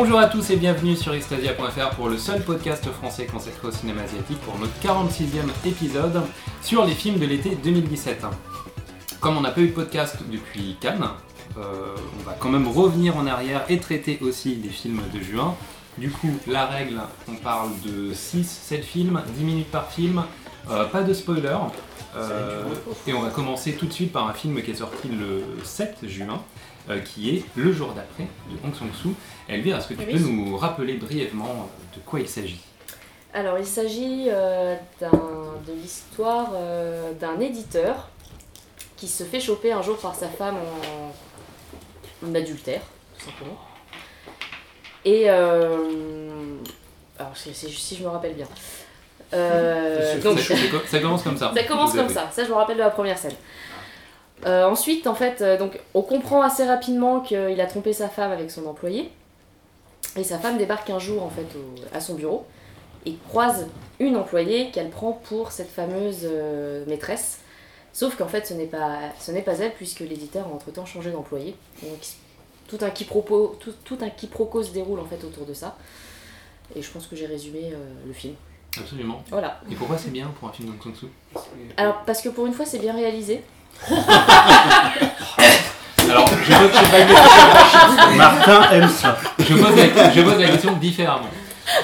Bonjour à tous et bienvenue sur Extasia.fr pour le seul podcast français consacré au cinéma asiatique pour notre 46e épisode sur les films de l'été 2017. Comme on n'a pas eu de podcast depuis Cannes, euh, on va quand même revenir en arrière et traiter aussi des films de juin. Du coup, la règle, on parle de 6-7 films, 10 minutes par film, euh, pas de spoiler. Euh, et on va commencer tout de suite par un film qui est sorti le 7 juin, euh, qui est Le jour d'après de Hong Sang-soo. Elvire, est-ce que tu Oui. peux nous rappeler brièvement de quoi il s'agit? Alors, il s'agit euh, de l'histoire euh, d'un éditeur qui se fait choper un jour par sa femme en, en adultère, tout simplement. Et. euh, alors, si je me rappelle bien. Euh, donc, ça, ça- commence comme ça. Ça commence comme ça, ça je me rappelle de la première scène. Euh, ensuite, en fait, euh, donc, on comprend assez rapidement qu'il a trompé sa femme avec son employé. Et sa femme débarque un jour en fait au- à son bureau et croise une employée qu'elle prend pour cette fameuse euh, maîtresse. Sauf qu'en fait, ce n'est pas, ce n'est pas elle puisque l'éditeur a entre-temps changé d'employé. Donc, tout un, quiproquo, tout, tout un quiproquo se déroule en fait autour de ça. Et je pense que j'ai résumé le film. Absolument. Voilà. Et pourquoi c'est bien pour un film d'Hong Sang-soo Alors, parce que pour une fois, c'est bien réalisé. Alors, je pose, je Martin aime ça. pose la, je pose la question différemment.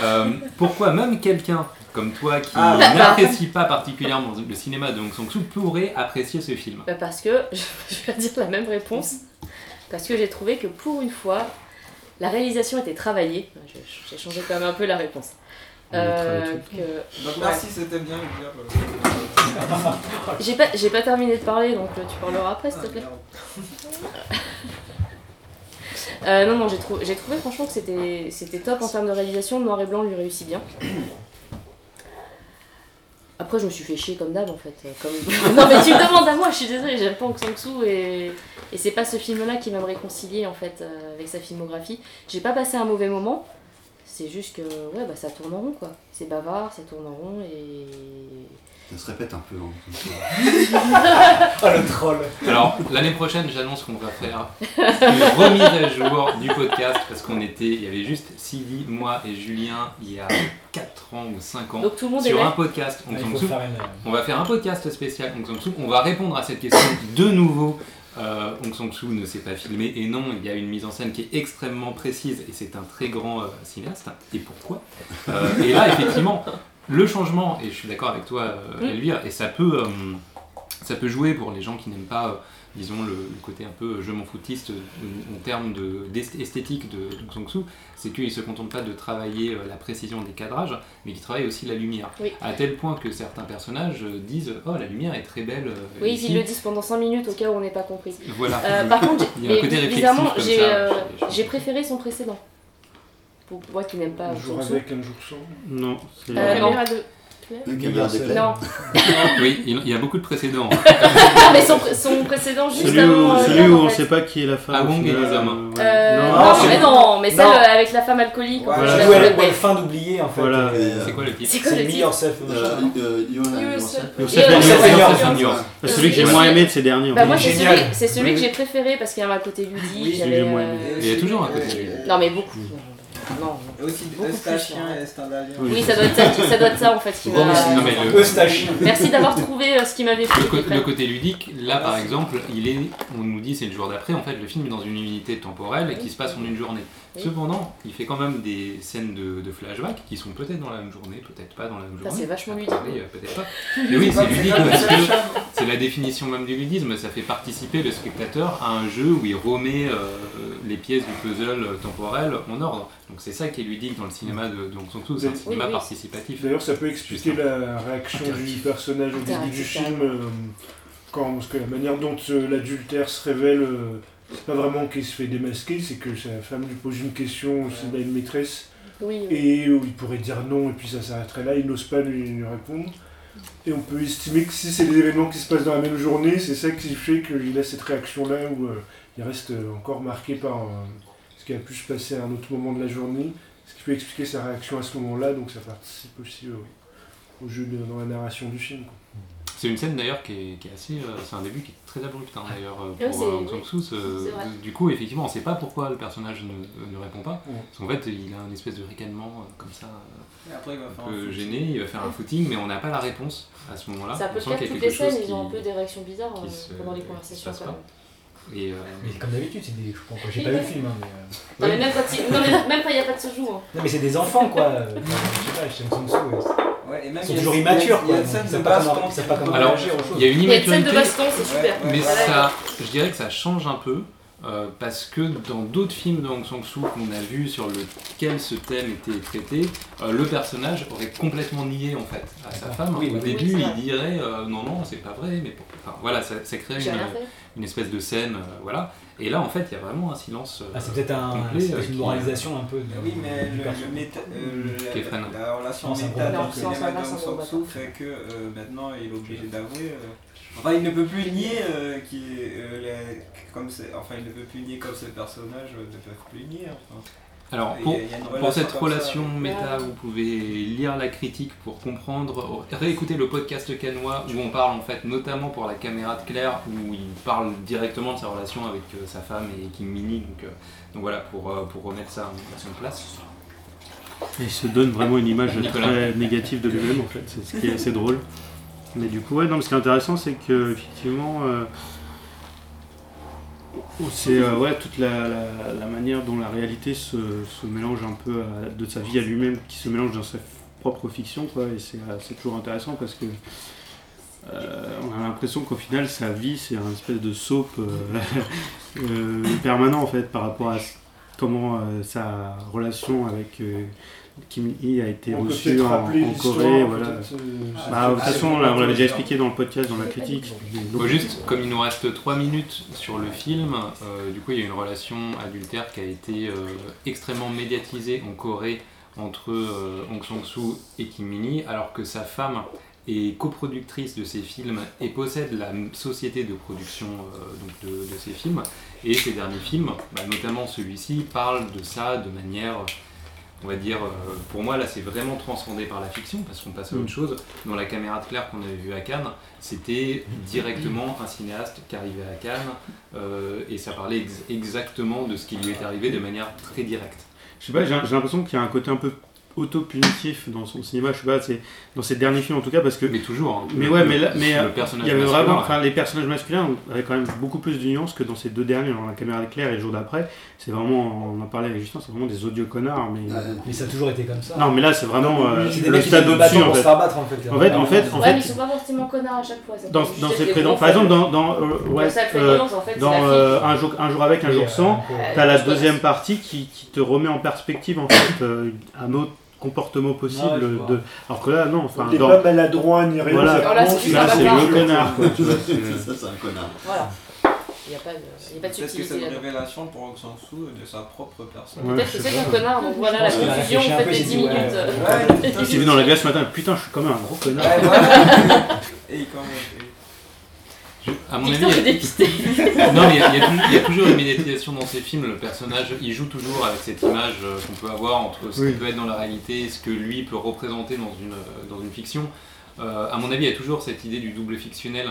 Euh, pourquoi même quelqu'un comme toi qui Ah. n'apprécie pas particulièrement le cinéma de Hong Sang-soo pourrait apprécier ce film? Bah, parce que, je vais dire la même réponse, parce que j'ai trouvé que pour une fois, la réalisation était travaillée. J'ai changé quand même un peu la réponse. Euh, travaillé que- Donc merci, c'était bien. J'ai pas, j'ai pas terminé de parler, donc euh, tu parleras après, s'il te plaît. Euh, non, non, j'ai trou- j'ai trouvé franchement que c'était c'était top en termes de réalisation. Noir et blanc lui réussit bien. Après, je me suis fait chier comme d'hab en fait. euh, Comme... non, mais tu me demandes à moi, je suis désolée, j'aime pas Hong Sang-soo et, et c'est pas ce film-là qui va me réconcilier en fait euh, avec sa filmographie. J'ai pas passé un mauvais moment, c'est juste que ouais, bah, ça tourne en rond quoi. C'est bavard, ça tourne en rond et. Ça se répète un peu. hein. Oh le troll. Alors, l'année prochaine, j'annonce qu'on va faire une remise à jour du podcast parce qu'on était, il y avait juste Sylvie, moi et Julien il y a 4 ans ou 5 ans Donc tout le monde sur est un là. podcast Hong Ah. On va faire un podcast spécial. On va répondre à cette question de nouveau. Euh, Hong Sang-soo ne s'est pas filmé et non, il y a une mise en scène qui est extrêmement précise et c'est un très grand euh, cinéaste. Et pourquoi? Euh, Et là, effectivement, le changement, et je suis d'accord avec toi, euh, Mm. Elvire, et ça peut, euh, ça peut jouer pour les gens qui n'aiment pas, euh, disons, le, le côté un peu je m'en foutiste euh, en termes de- d'est- esthétique de Hong Sang-soo, c'est qu'il ne se contente pas de travailler euh, la précision des cadrages, mais qu'il travaille aussi la lumière. Oui. À tel point que certains personnages euh, disent Oh, la lumière est très belle. euh, Oui, ici. ils le disent pendant 5 minutes au cas où on n'est pas compris. Voilà. Euh, par contre, bizarrement, j'ai euh, préféré son précédent. Pour moi qui n'aime pas Un jour avec, un jour sans. Non, c'est Euh, non. Le. Non. Oui, il y a beaucoup de précédents. Mais son, son précédent juste Celui où, avant. euh, celui où en on fait. sait pas qui est la femme. Ah, Wong et les hommes. euh. Euh, Non, non, c'est- mais non, mais celle Non. euh, avec la femme alcoolique. Ouais, je je la joue à la connais. bonne fin d'oublier en fait. Voilà. C'est quoi le titre C'est quoi le Me, titre Yourself, Euh, euh, Yourself. Celui que j'ai moins aimé de ces derniers. Bah, moi, c'est celui, que j'ai préféré parce qu'il y avait un côté ludique. Oui, il y euh, a toujours un côté. Non, mais beaucoup. Aussi Eustachien et. Oui. Oui, ça doit être ça, ça, doit être ça en fait qui mais c'est- m'a. non, mais le- Eustachien. Merci d'avoir trouvé euh, ce qui m'avait Le, plu. co- après. le côté ludique, là par exemple, il est, on nous dit c'est le jour d'après, en fait le film est dans une unité temporelle et qui se passe en une journée. Oui. Cependant, il fait quand même des scènes de, de flashback qui sont peut-être dans la même journée, peut-être pas dans la même Ça, journée. c'est vachement ludique. Attendez, euh, peut-être pas. Mais oui, c'est ludique parce que c'est la définition même du ludisme, ça fait participer le spectateur à un jeu où il remet euh, les pièces du puzzle temporel en ordre. Donc c'est ça qui est ludique dans le cinéma de, de c'est un cinéma oui. participatif. D'ailleurs, ça peut expliquer Juste la réaction du personnage au début du film. euh, quand, parce que la manière dont euh, l'adultère se révèle, euh, c'est pas vraiment qu'il se fait démasquer, c'est que sa femme lui pose une question a une maîtresse, Oui, oui. et où il pourrait dire non, et puis ça s'arrêterait là, il n'ose pas lui, lui répondre. Et on peut estimer que si c'est des événements qui se passent dans la même journée, c'est ça qui fait qu'il a cette réaction-là où euh, il reste euh, encore marqué par euh, ce qui a pu se passer à un autre moment de la journée, ce qui peut expliquer sa réaction à ce moment-là, donc ça participe aussi au, jeu dans la narration du film. quoi. C'est une scène d'ailleurs qui est, qui est assez. euh, c'est un début qui est très abrupt hein, d'ailleurs euh, Ouais, pour euh, Aung San Suu. du coup, effectivement, on sait pas pourquoi le personnage ne, ne répond pas. Ouais. Parce qu'en fait, il a un espèce de ricanement euh, comme ça, euh, Et après, il va un faire peu un gêné, il va faire un footing, mais on n'a pas la réponse à ce moment-là. C'est un peu On le a toutes quelque les scènes, chose ils ont un qui- peu des réactions bizarres euh, pendant les conversations quand même. Et, euh, Mais comme d'habitude, c'est des. Je sais pas pourquoi j'ai pas vu le film, hein, mais. euh, Non, mais même quand il non, mais même quand il n'y a pas de surjoue. Hein. Non, mais c'est des enfants, quoi. euh, Je sais pas, San Suu, ouais. Ouais, et même Ils sont il y a- toujours immatures, Il y a une scène de baston. ils savent pas comment Alors, réagir aux choses. il y a une Il y a une scène de baston, c'est super. Mais Voilà. ça, je dirais que ça change un peu. euh, parce que dans d'autres films de Hong Sang-soo qu'on a vus sur lequel ce thème était traité, euh, le personnage aurait complètement nié en fait à sa femme. Oui, Au oui, début, il dirait euh, non non c'est pas vrai, mais pour- enfin, voilà ça, ça crée une. Une espèce de scène, euh, voilà. Et là en fait il y a vraiment un silence. euh, Ah, c'est peut-être un, complet, euh, une moralisation un peu. de- Oui, mais du le, le méta- euh, la, la relation Non, fait que euh, maintenant il est obligé d'avouer. euh, Enfin, il ne peut plus nier euh, euh, les- comme c'est- enfin, il ne peut plus nier comme ces personnages euh, ne peuvent plus nier. Enfin, Alors pour, cette ça. relation méta, Ouais. vous pouvez lire la critique pour comprendre, réécouter le podcast canois où on parle en fait notamment pour la caméra de Claire où il parle directement de sa relation avec euh, sa femme et Kim Mini. Donc, euh, donc voilà pour, euh, pour remettre ça en, à son place. Et il se donne vraiment une image Nicolas. très négative de lui-même en fait, c'est ce qui est assez drôle. Mais du coup, ouais, non, mais ce qui est intéressant, c'est que effectivement, euh, c'est euh, toute la, manière dont la réalité se, mélange un peu de sa vie à lui-même, qui se mélange dans sa propre fiction, quoi. Et c'est euh, toujours intéressant parce que euh, on a l'impression qu'au final, sa vie, c'est un espèce de soap permanent en fait par rapport à comment sa relation avec Kim Hee a été On peut-être en, Corée. Voilà. euh, Bah, de toute façon, on l'a- on l'avait déjà expliqué dans le podcast, dans la critique. Juste, comme il nous reste 3 minutes sur le film, euh, du coup il y a une relation adultère qui a été euh, extrêmement médiatisée en Corée entre euh, Hong Sang-soo et Kim Min-hee, alors que sa femme est coproductrice de ces films et possède la société de production euh, donc de, de ces films. Et ces derniers films, bah, notamment celui-ci, parlent de ça de manière, on va dire, euh, pour moi là c'est vraiment transcendé par la fiction parce qu'on passe à autre Mm. chose. Dans la caméra de Claire qu'on avait vue à Cannes, c'était directement un cinéaste qui arrivait à Cannes euh, et ça parlait ex- exactement de ce qui lui est arrivé de manière très directe. Je sais pas, j'ai l'impression qu'il y a un côté un peu auto-punitif dans son cinéma, je sais pas, c'est dans ses derniers films en tout cas, parce que. Mais toujours. hein, Mais le- ouais, mais là- mais, euh, Il y avait vraiment, enfin, les personnages masculins avaient quand même beaucoup plus de nuances que dans ces deux derniers, dans la caméra d'éclair et le jour d'après. C'est vraiment, on en parlait avec Justin, c'est vraiment des odieux connards. Mais Ah, Mais ça a toujours été comme ça. non, mais là c'est vraiment euh, oui, c'est des le stade au-dessus en pour se fait. en fait. En fait, en fait, en Ouais, mais ils sont pas forcément connards à chaque fois. dans, dans des prénoms, par exemple dans, dans, euh, euh, euh, un jour un jour avec un jour euh, sans, t'as la deuxième partie qui, qui te remet en perspective en fait euh, un autre comportement possible vois. de alors que là non enfin T'es dans- pas maladroit ni rien. Voilà. c'est Alors là, vraiment- c'est le connard quoi tu vois, ça c'est un connard Voilà. Il n'y a pas de, il y a pas de Peut-être que c'est subtilité une révélation pour Aung San Suu de sa propre personne. Ouais, Peut-être que c'est un connard, donc voilà la confusion en fait des il s'est 10 dit, minutes. ouais, Ouais, il s'est vu dans la glace ce matin putain je suis quand même un gros connard Ouais, voilà. Et quand même. Je- à mon avis, Victor il y a- non, mais il y, a, il y a tou- il y a toujours une médiatisation dans ces films. Le personnage, il joue toujours avec cette image euh, qu'on peut avoir entre ce Oui. qui peut être dans la réalité et ce que lui peut représenter dans une, euh, dans une fiction. Euh, à mon avis, il y a toujours cette idée du double fictionnel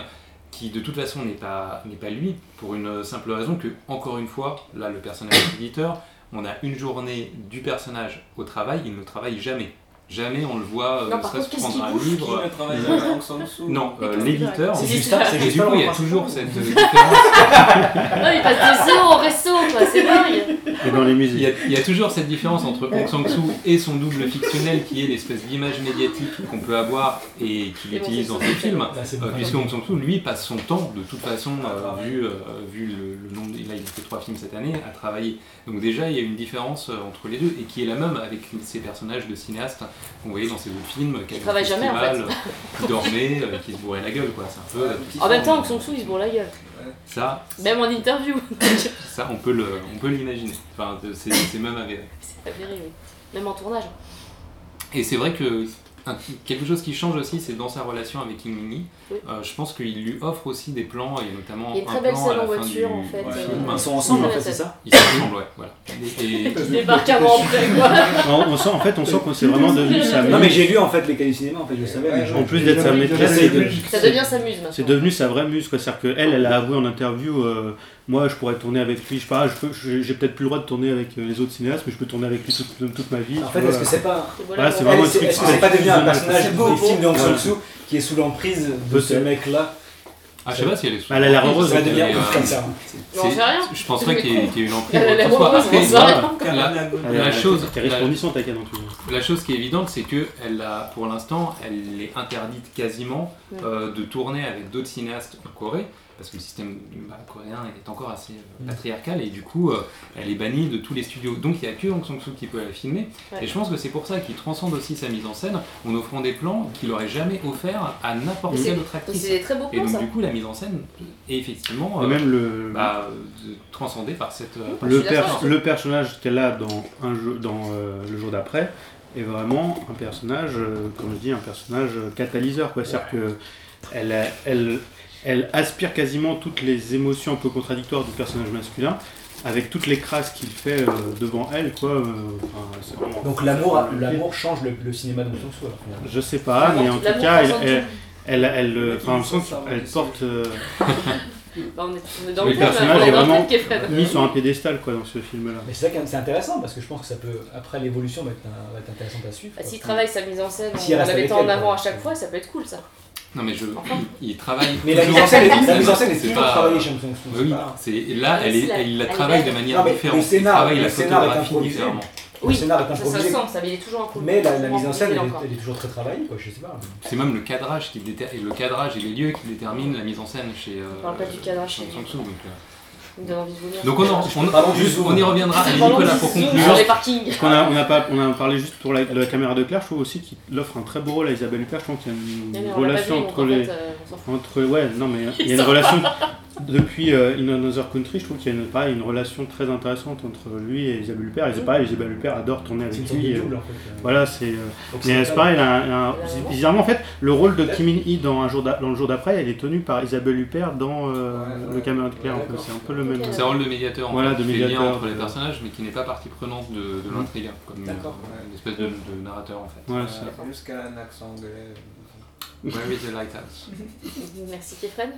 qui, de toute façon, n'est pas, n'est pas lui, pour une simple raison que, encore une fois, là, le personnage éditeur, on a une journée du personnage au travail, il ne travaille jamais. Jamais on le voit, euh, Non, ne serait-ce prendre un Qui livre. ne travaille avec Aung San Suu Non, euh, l'éditeur. C'est juste ça, c'est Et du coup, il y a toujours cette euh, différence. Non, il passe des heures au resto, quoi, c'est dingue. et dans les Il musées y, a, il y a toujours cette différence entre Hong Sang-soo et son double fictionnel qui est l'espèce d'image médiatique qu'on peut avoir et qu'il utilise dans ses films. Euh, beaucoup. puisque Hong Sang-soo, lui, passe son temps, de toute façon, euh, vu, euh, vu le, le nombre, là il a fait trois films cette année, à travailler. Donc déjà, il y a une différence entre les deux, et qui est la même avec ces personnages de cinéastes qu'on voyait dans ces autres films, qui travaillent jamais, en fait. festival, euh, qui dormaient, euh, qui se bourraient la gueule, quoi. C'est un peu... En même temps, San Suu, il se bourre la gueule. Ça, Même en interview. ça on peut le- on peut l'imaginer. Enfin, c'est c'est même avéré. C'est avéré, oui. Même en tournage. Et c'est vrai que un- quelque chose qui change aussi, c'est dans sa relation avec King Mini. Oui. Euh, je pense qu'il lui offre aussi des plans, et notamment Il y a une un belle plan scène en fin voiture, du, en fait, euh, film. Ils sont ensemble en Ouais, fait, c'est ça Ils sont ensemble, ouais. Voilà. Et- et- Il débarque un an après, quoi. on, on sent, en fait, on sent que c'est vraiment devenu sa Non mais muse. j'ai lu en fait les cas du cinéma, en fait je savais. mais Ouais, En plus d'être sa maîtresse, Ça devient sa muse maintenant. C'est devenu sa vraie muse, quoi. C'est-à-dire qu'elle, elle a avoué en interview, euh, moi je pourrais tourner avec lui, je sais pas, je peux- je- j'ai peut-être plus le droit de tourner avec euh, les autres cinéastes, mais je peux tourner avec lui toute, toute ma vie. En fait, est-ce que c'est pas. Et Voilà, c'est bon. vraiment Elle, un c'est- truc Est-ce que c'est pas devenu un personnage beau, de Hong. Sang-soo qui est sous l'emprise de ce mec-là Ah, je sais pas si elle est sous- Elle a l'air heureuse, Ça va mais, devenir euh, ouf comme ça. C'est- sait rien. Je pense pas qu'il y, ait- qu'il y ait une emprise. Elle a l'air heureuse, la- chose-. La chose qui est évidente, c'est que elle a, pour l'instant, elle est interdite quasiment euh, de tourner avec d'autres cinéastes en Corée, parce que le système bah, coréen est encore assez euh, patriarcal, et du coup, euh, elle est bannie de tous les studios. Donc il n'y a que Hong Sang-soo qui peut la filmer, Ouais. et je pense que c'est pour ça qu'il transcende aussi sa mise en scène, en offrant des plans qu'il n'aurait jamais offert à n'importe quelle autre actrice. C'est des très beaux Et plans, donc ça. du coup, la mise en scène est effectivement Et euh, même le, bah, euh, transcendée par cette... euh, le, per- le personnage qu'elle a dans, un jeu, dans euh, le jour d'après est vraiment un personnage, euh, comme je dis, un personnage catalyseur. quoi. C'est-à-dire que elle, a- elle, elle aspire quasiment toutes les émotions un peu contradictoires du personnage masculin avec toutes les crasses qu'il fait euh, devant elle. Quoi. euh, enfin, c'est vraiment- Donc l'amour l'amour change le, le cinéma de finalement. Je sais pas, mais en tout cas, elle, elle, elle, elle, euh, enfin, on qu'elle dessus. porte euh, Bah, on est, on est dans Le le thème, personnage on est vraiment thème qui est Fred. mis sur un pédestal quoi, dans ce film-là. Mais c'est ça qui est c'est intéressant parce que je pense que ça peut, après l'évolution, va être, un- va être intéressant à suivre. Bah. S'il travaille sa mise en scène en reste la mettant en elle, avant quoi. à chaque fois, ça peut être cool ça. Non mais je, Enfin. il, il travaille Mais la mise en scène, la mise en scène est toujours pas- travaillée chez Sang-soo. Oui, oui, là, elle, est, Elle- la travaille de manière Non, différente. le scénar- elle travaille le la photographie différemment. Le scénar est ça, ça improvisé. se sent, ça, mais il est toujours un peu. Mais la, mise en scène, elle est, elle est toujours très travaillée, quoi, je sais pas. C'est même le cadrage qui déter- et le cadrage et les lieux qui déterminent la mise en scène chez. Euh, On parle pas du cadrage chez donc, euh. Il me donne envie de vomir. Donc on, en- on, juste, on y reviendra. Allez, Parlons Nicolas, du pour zoom conclure. Sur les parkings. Parce qu'on a, on a, pas, on a parlé juste pour la, la caméra de Claire, je trouve aussi qu'il offre un très beau rôle à Isabelle Huppert. Je trouve qu'il y a une Mais on l'a pas relation vu, donc entre en les. fait, euh, on s'en fout. Entre, ouais, non, mais il y a une relation. Depuis euh, In Another Country, je trouve qu'il y a une, pareil, une relation très intéressante entre lui et Isabelle Huppert. Et c'est pareil, Isabelle Huppert adore tourner avec lui. euh, double en fait. euh. Voilà, c'est. euh, Mais c'est pareil, il a un- il a un- Ouais. bizarrement, en fait, le rôle de Kim In-hee dans, un jour d'a- dans le jour d'après, elle est tenue par Isabelle Huppert dans euh, Ouais, le caméra de Claire. C'est un peu le même. C'est un rôle de médiateur en Voilà, fait, de qui fait lien médiateur, entre les personnages, mais qui n'est pas partie prenante de, de l'intrigue, hein, comme D'accord. une espèce de, de narrateur en fait. Ouais, Euh, c'est- Plus qu'un accent anglais. Where is the lighthouse? Merci Kefren.